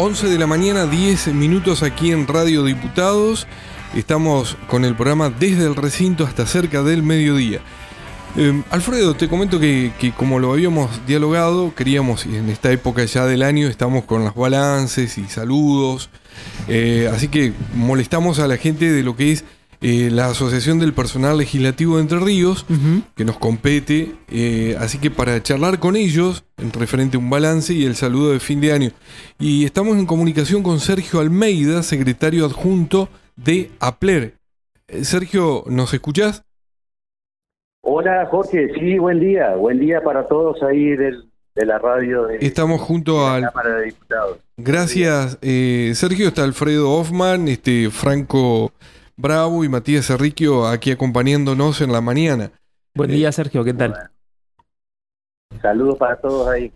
11 de la mañana, 10 minutos aquí en Radio Diputados. Estamos con el programa desde el recinto hasta cerca del mediodía. Eh, Alfredo, te comento que, como lo habíamos dialogado, queríamos, y en esta época ya del año, estamos con las balances y saludos. Eh, así que molestamos a la gente de lo que es eh, la Asociación del Personal Legislativo de Entre Ríos, que nos compete. eh, así que para charlar con ellos, en referente a un balance y el saludo de fin de año. Y estamos en comunicación con Sergio Almeida, secretario adjunto de APLER. Eh, Sergio, ¿nos escuchás? Hola Jorge, sí, buen día, buen día para todos ahí del, de la radio de, Estamos junto de al... la Cámara de Diputados. Gracias, eh, Sergio. Está Alfredo Hoffman, este, Franco Bravo y Matías Cerriquio aquí acompañándonos en la mañana. Buen día, Sergio, ¿qué tal? Saludos para todos ahí.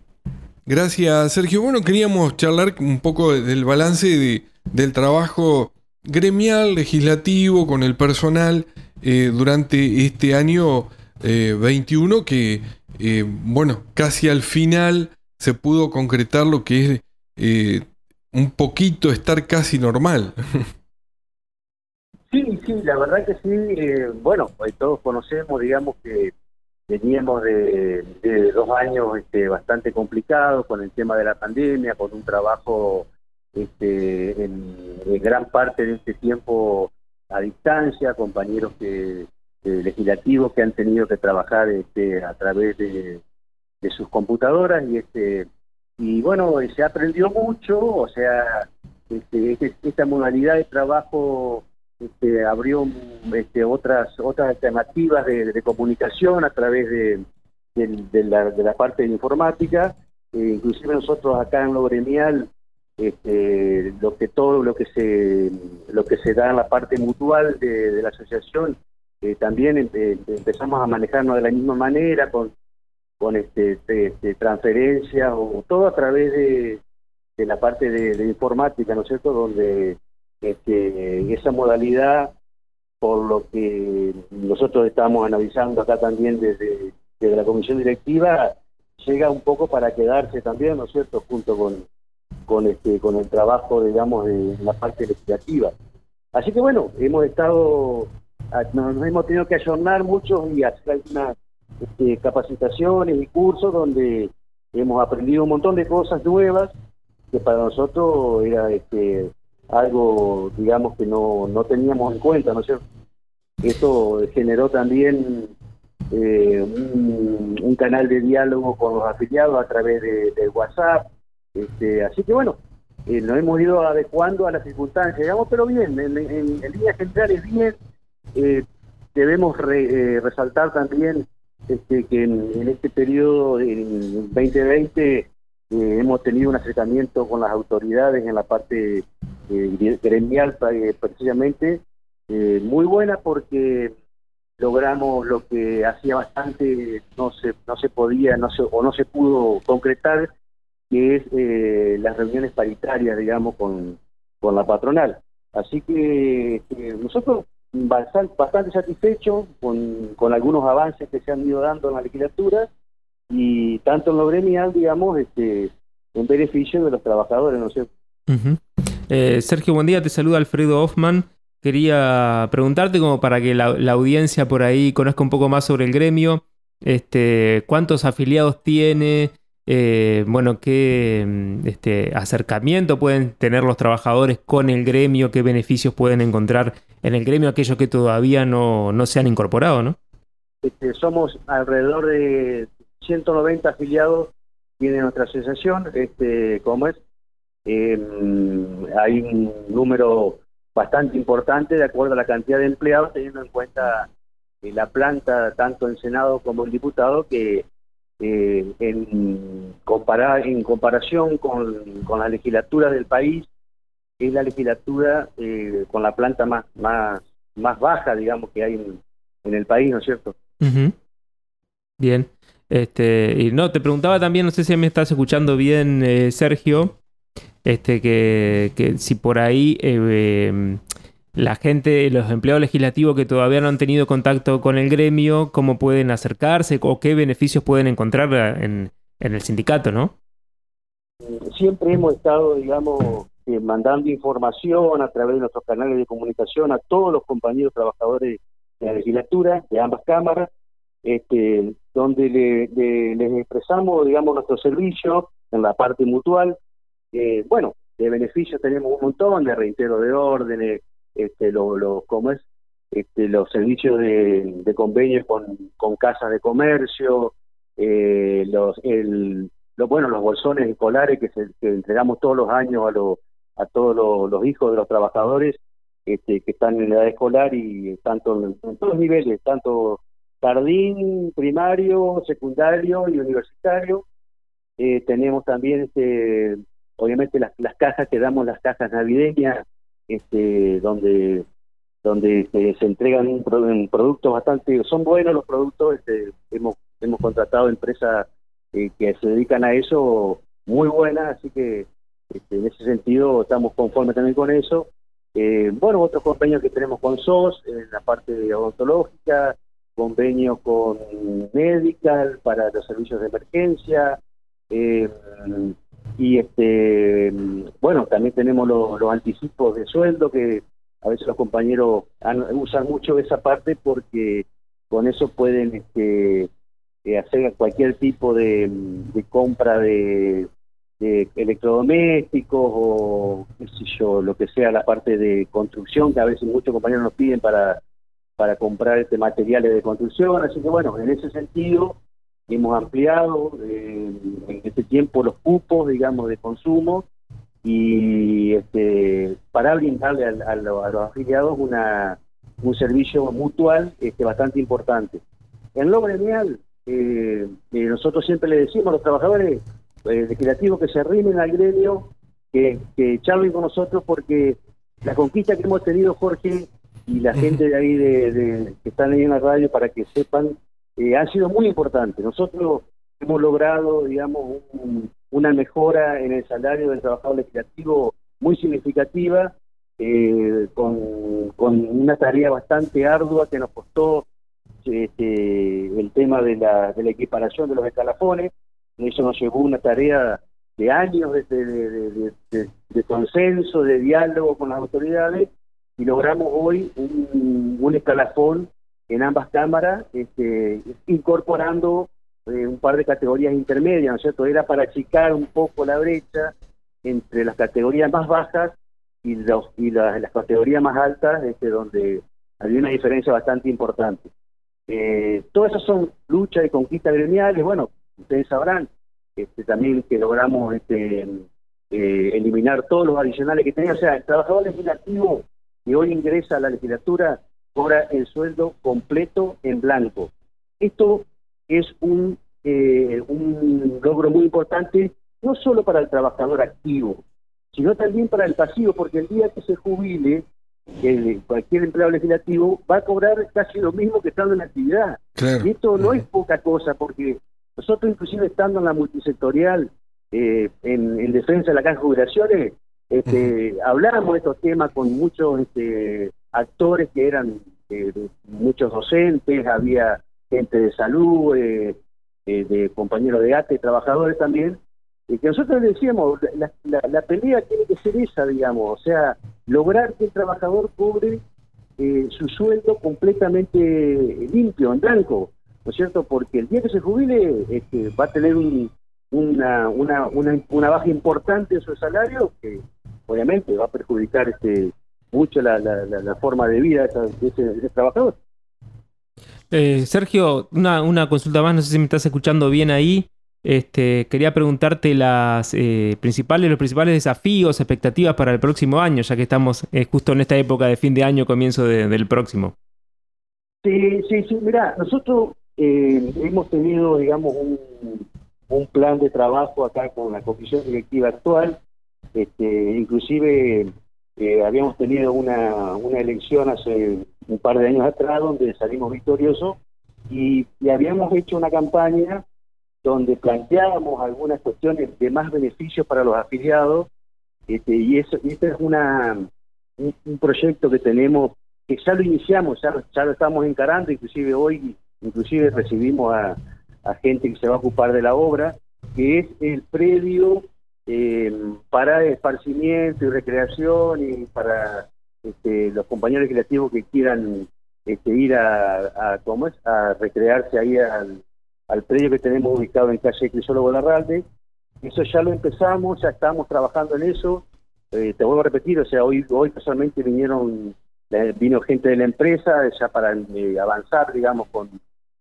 Gracias, Sergio. Bueno, queríamos charlar un poco del balance de, del trabajo gremial, legislativo, con el personal eh, durante este año eh, 21, que, eh, bueno, casi al final se pudo concretar lo que es eh, un poquito estar casi normal. Sí, sí, la verdad que sí. eh, bueno, pues todos conocemos, digamos que veníamos de, de dos años este, bastante complicados con el tema de la pandemia, con un trabajo este, en, gran parte de este tiempo a distancia, compañeros que, eh, legislativos que han tenido que trabajar este, a través de, de sus computadoras y este y bueno se aprendió mucho, o sea este, este- esta modalidad de trabajo este, abrió este, otras otras alternativas de, comunicación a través de, la, de la parte de informática. Eh, inclusive nosotros acá en lo gremial, este, lo que todo lo que se lo que se da en la parte mutual de, la asociación, eh, también empe- empezamos a manejarnos de la misma manera con este, este, este, transferencias o todo a través de, de la parte de informática, ¿no es cierto? Donde este, esa modalidad, por lo que nosotros estamos analizando acá también desde, desde la comisión directiva, llega un poco para quedarse también, ¿no es cierto?, junto con, con, este, con el trabajo, digamos, de la parte legislativa. Así que bueno, hemos estado, a- nos, nos hemos tenido que ayornar mucho y hacer algunas este, capacitaciones y cursos donde hemos aprendido un montón de cosas nuevas que para nosotros era este, algo, digamos, que no, no teníamos en cuenta, ¿no es cierto? Esto generó también eh, un, canal de diálogo con los afiliados a través de, WhatsApp, este, así que bueno, eh, nos hemos ido adecuando a las circunstancias, digamos, pero bien, en, líneas generales bien, eh, debemos re- eh, resaltar también este, que en, en este periodo, en 2020, eh, hemos tenido un acercamiento con las autoridades en la parte gremial eh, precisamente eh, muy buena porque logramos lo que hacía bastante no se no se podía no se o no se pudo concretar que es eh, las reuniones paritarias digamos con, con la patronal así que nosotros bastante, bastante satisfechos con, con algunos avances que se han ido dando en la legislatura y tanto en lo gremial digamos este en beneficio de los trabajadores no es Ujú. Eh, Sergio, buen día, te saluda Alfredo Hoffman. Quería preguntarte como para que la, audiencia por ahí conozca un poco más sobre el gremio, este, cuántos afiliados tiene, eh, bueno, qué mm, este, acercamiento pueden tener los trabajadores con el gremio, qué beneficios pueden encontrar en el gremio aquellos que todavía no, no se han incorporado, ¿no? Este, somos alrededor de 190 afiliados tiene nuestra asociación, este, ¿cómo es? Eh, hay un número bastante importante de acuerdo a la cantidad de empleados, teniendo en cuenta eh, la planta tanto en Senado como en diputado, que eh, en, comparar, en comparación con, con la legislatura del país, es la legislatura eh, con la planta más, más, más baja, digamos, que hay en, el país, ¿no es cierto? Ujú. Bien. Este, y no, te preguntaba también, no sé si me estás escuchando bien, eh, Sergio, este, que, que si por ahí eh, eh, la gente, los empleados legislativos que todavía no han tenido contacto con el gremio, cómo pueden acercarse o qué beneficios pueden encontrar en, en el sindicato, ¿no? siempre hemos estado, digamos, eh, mandando información a través de nuestros canales de comunicación a todos los compañeros trabajadores de la legislatura, de ambas cámaras, este, donde les expresamos, digamos, nuestro servicio en la parte mutual. Eh, bueno, de beneficios tenemos un montón, de reitero de órdenes, este, lo, lo, ¿cómo es? Este, los servicios de, de convenios con, con casas de comercio, eh, los, el, lo, bueno, los bolsones escolares que, se, entregamos todos los años a, los a todos los, hijos de los trabajadores este, que están en edad escolar y tanto en, todos los niveles, tanto jardín, primario, secundario y universitario. Eh, tenemos también, este, obviamente, las, las cajas que damos, las cajas navideñas, este, donde donde se entregan un, productos bastante, son buenos los productos, este, hemos, hemos contratado empresas eh, que se dedican a eso muy buenas, así que este, en ese sentido estamos conformes también con eso. Eh, bueno, otros convenios que tenemos con SOS en la parte odontológica, convenios con Medical para los servicios de emergencia, eh, y este bueno, también tenemos los, los anticipos de sueldo que a veces los compañeros usan mucho esa parte porque con eso pueden este, eh, hacer cualquier tipo de, compra de, electrodomésticos o qué sé yo, lo que sea la parte de construcción que a veces muchos compañeros nos piden para para comprar este materiales de construcción, así que bueno, en ese sentido hemos ampliado eh, en este tiempo los cupos, digamos, de consumo y este, para brindarle a, los afiliados una, un servicio mutual este, bastante importante. En lo gremial, eh, eh, nosotros siempre le decimos a los trabajadores legislativos que se arrimen al gremio, que, que charlen con nosotros porque la conquista que hemos tenido, Jorge, y la gente de ahí de, que están ahí en la radio para que sepan, eh, han sido muy importantes. Nosotros hemos logrado, digamos, un, una mejora en el salario del trabajador legislativo muy significativa, eh, con, una tarea bastante ardua que nos costó este, el tema de la, equiparación de los escalafones. Eso nos llevó una tarea de años de, consenso, de diálogo con las autoridades, y logramos hoy un escalafón en ambas cámaras, este, incorporando eh, un par de categorías intermedias, ¿no es cierto? Era para achicar un poco la brecha entre las categorías más bajas y, los, y las categorías más altas, este, donde había una diferencia bastante importante. Eh, todas esas son luchas y conquistas gremiales, bueno, ustedes sabrán este, también que logramos este, eh, eliminar todos los adicionales que tenía, o sea, el trabajador legislativo que hoy ingresa a la legislatura cobra el sueldo completo en blanco. Esto es un, eh, un logro muy importante, no solo para el trabajador activo, sino también para el pasivo, porque el día que se jubile, cualquier empleado legislativo va a cobrar casi lo mismo que estando en actividad. Y esto no es poca cosa, porque nosotros inclusive estando en la multisectorial, eh, en, defensa de la caja de jubilaciones, este, hablábamos de estos temas con muchos este, actores que eran eh, muchos docentes, había gente de salud, eh, eh, de compañeros de ATE, trabajadores también, y que nosotros decíamos, la, la, pelea tiene que ser esa, digamos, o sea, lograr que el trabajador cobre eh, su sueldo completamente limpio, en blanco, ¿no es cierto? Porque el día que se jubile este, va a tener una, una, una, baja importante en su salario que obviamente va a perjudicar este mucho la, la, forma de vida de ese trabajador. Eh, Sergio, una, consulta más, no sé si me estás escuchando bien ahí. Este, quería preguntarte las eh, principales, los principales desafíos, expectativas para el próximo año, ya que estamos eh, justo en esta época de fin de año, comienzo del próximo. Sí, sí, sí. Mira, nosotros hemos tenido, digamos, un, un, plan de trabajo acá con la comisión directiva actual. Este, inclusive habíamos tenido una, una elección hace un par de años atrás donde salimos victoriosos y, habíamos hecho una campaña donde planteábamos algunas cuestiones de más beneficios para los afiliados este, y eso este es una un, proyecto que tenemos que ya lo iniciamos, ya ya lo estamos encarando, inclusive hoy inclusive recibimos a, a gente que se va a ocupar de la obra, que es el predio para esparcimiento y recreación y para este, los compañeros legislativos que quieran este, ir a, a, ¿cómo es? a recrearse ahí al, al predio que tenemos ubicado en calle Crisólogo Larralde. Eso ya lo empezamos, ya estamos trabajando en eso. Eh, te vuelvo a repetir, o sea, hoy, hoy personalmente vinieron, eh, vino gente de la empresa ya para eh, avanzar, digamos, con,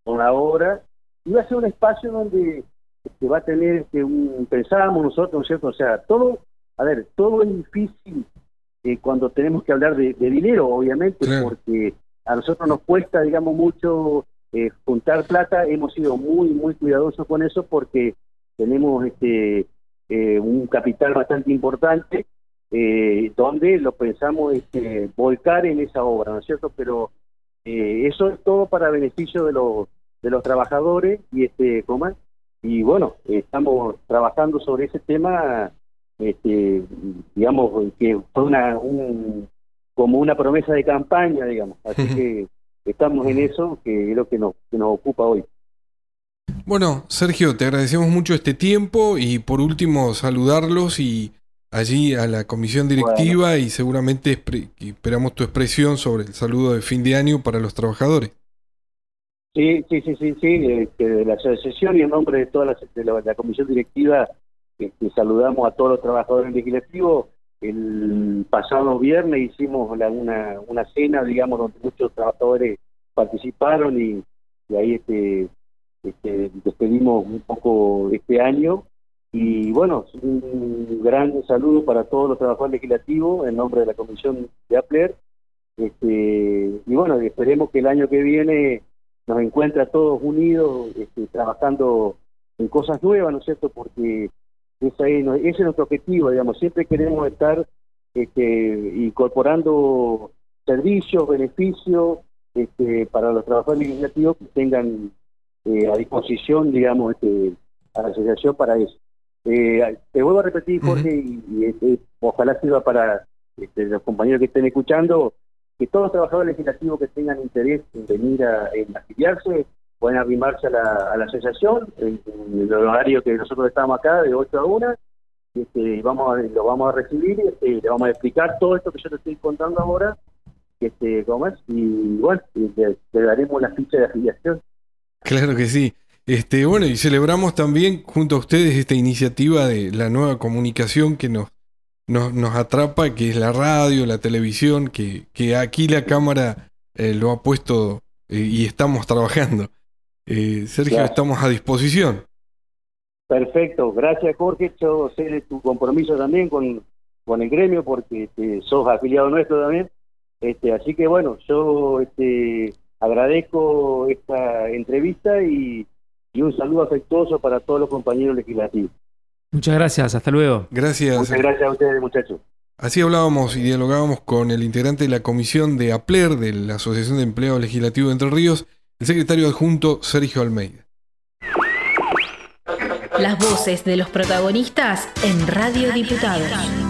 con la obra. Y va a ser un espacio donde se va a tener que un, pensábamos nosotros, ¿no es cierto? O sea, todo, a ver, todo es difícil cuando tenemos que hablar de, dinero, obviamente, porque a nosotros nos cuesta, digamos, mucho eh, juntar plata. Hemos sido muy, muy cuidadosos con eso porque tenemos este eh, un capital bastante importante eh, donde lo pensamos este, volcar en esa obra, ¿no es cierto? Pero eso es todo para beneficio de los de los trabajadores y este ¿cómo? Y bueno estamos trabajando sobre ese tema este digamos que fue una un, como una promesa de campaña digamos así que estamos en eso, que es lo que nos, nos ocupa hoy. Bueno, Sergio, te agradecemos mucho este tiempo y por último saludarlos y allí a la comisión directiva y seguramente esperamos tu expresión sobre el saludo de fin de año para los trabajadores. Sí, sí, sí, sí, sí, este, de la asociación y en nombre de toda la, comisión directiva este, saludamos a todos los trabajadores legislativos el pasado viernes hicimos una, una cena, digamos, donde muchos trabajadores participaron y, ahí este, este, despedimos un poco este año. Y bueno, un gran saludo para todos los trabajadores legislativos en nombre de la Comisión de APLER. Este, y bueno, esperemos que el año que viene nos encuentre a todos unidos este, trabajando en cosas nuevas, ¿no es cierto? Porque ese es nuestro objetivo, digamos, siempre queremos estar este, incorporando servicios, beneficios este, para los trabajadores legislativos que tengan eh, a disposición, digamos, este, a la asociación para eso. Eh, te vuelvo a repetir, Jorge, y, este, ojalá sirva para este, los compañeros que estén escuchando, que todos los trabajadores legislativos que tengan interés en venir a afiliarse pueden arrimarse a la, asociación en, el horario que nosotros estamos acá, de 8 a 1. Este, vamos a, lo vamos a recibir y este, le vamos a explicar todo esto que yo te estoy contando ahora. Este, ¿cómo es? Y bueno, le, daremos la ficha de afiliación. Claro que sí. Este, bueno, y celebramos también junto a ustedes esta iniciativa de la nueva comunicación que nos, nos, atrapa, que es la radio, la televisión, que, que aquí la Cámara eh, lo ha puesto eh, y estamos trabajando. Eh, Sergio, estamos a disposición. Perfecto, gracias Jorge, yo sé de tu compromiso también con, con el gremio porque este, sos afiliado nuestro también, este, así que bueno, yo este, agradezco esta entrevista y, y un saludo afectuoso para todos los compañeros legislativos. Muchas gracias, hasta luego. Gracias. Muchas gracias a ustedes muchachos. Así hablábamos y dialogábamos con el integrante de la comisión de APLER, de la Asociación de Empleados Legislativos de Entre Ríos, el secretario adjunto Sergio Almeida. Las voces de los protagonistas en Radio Diputados.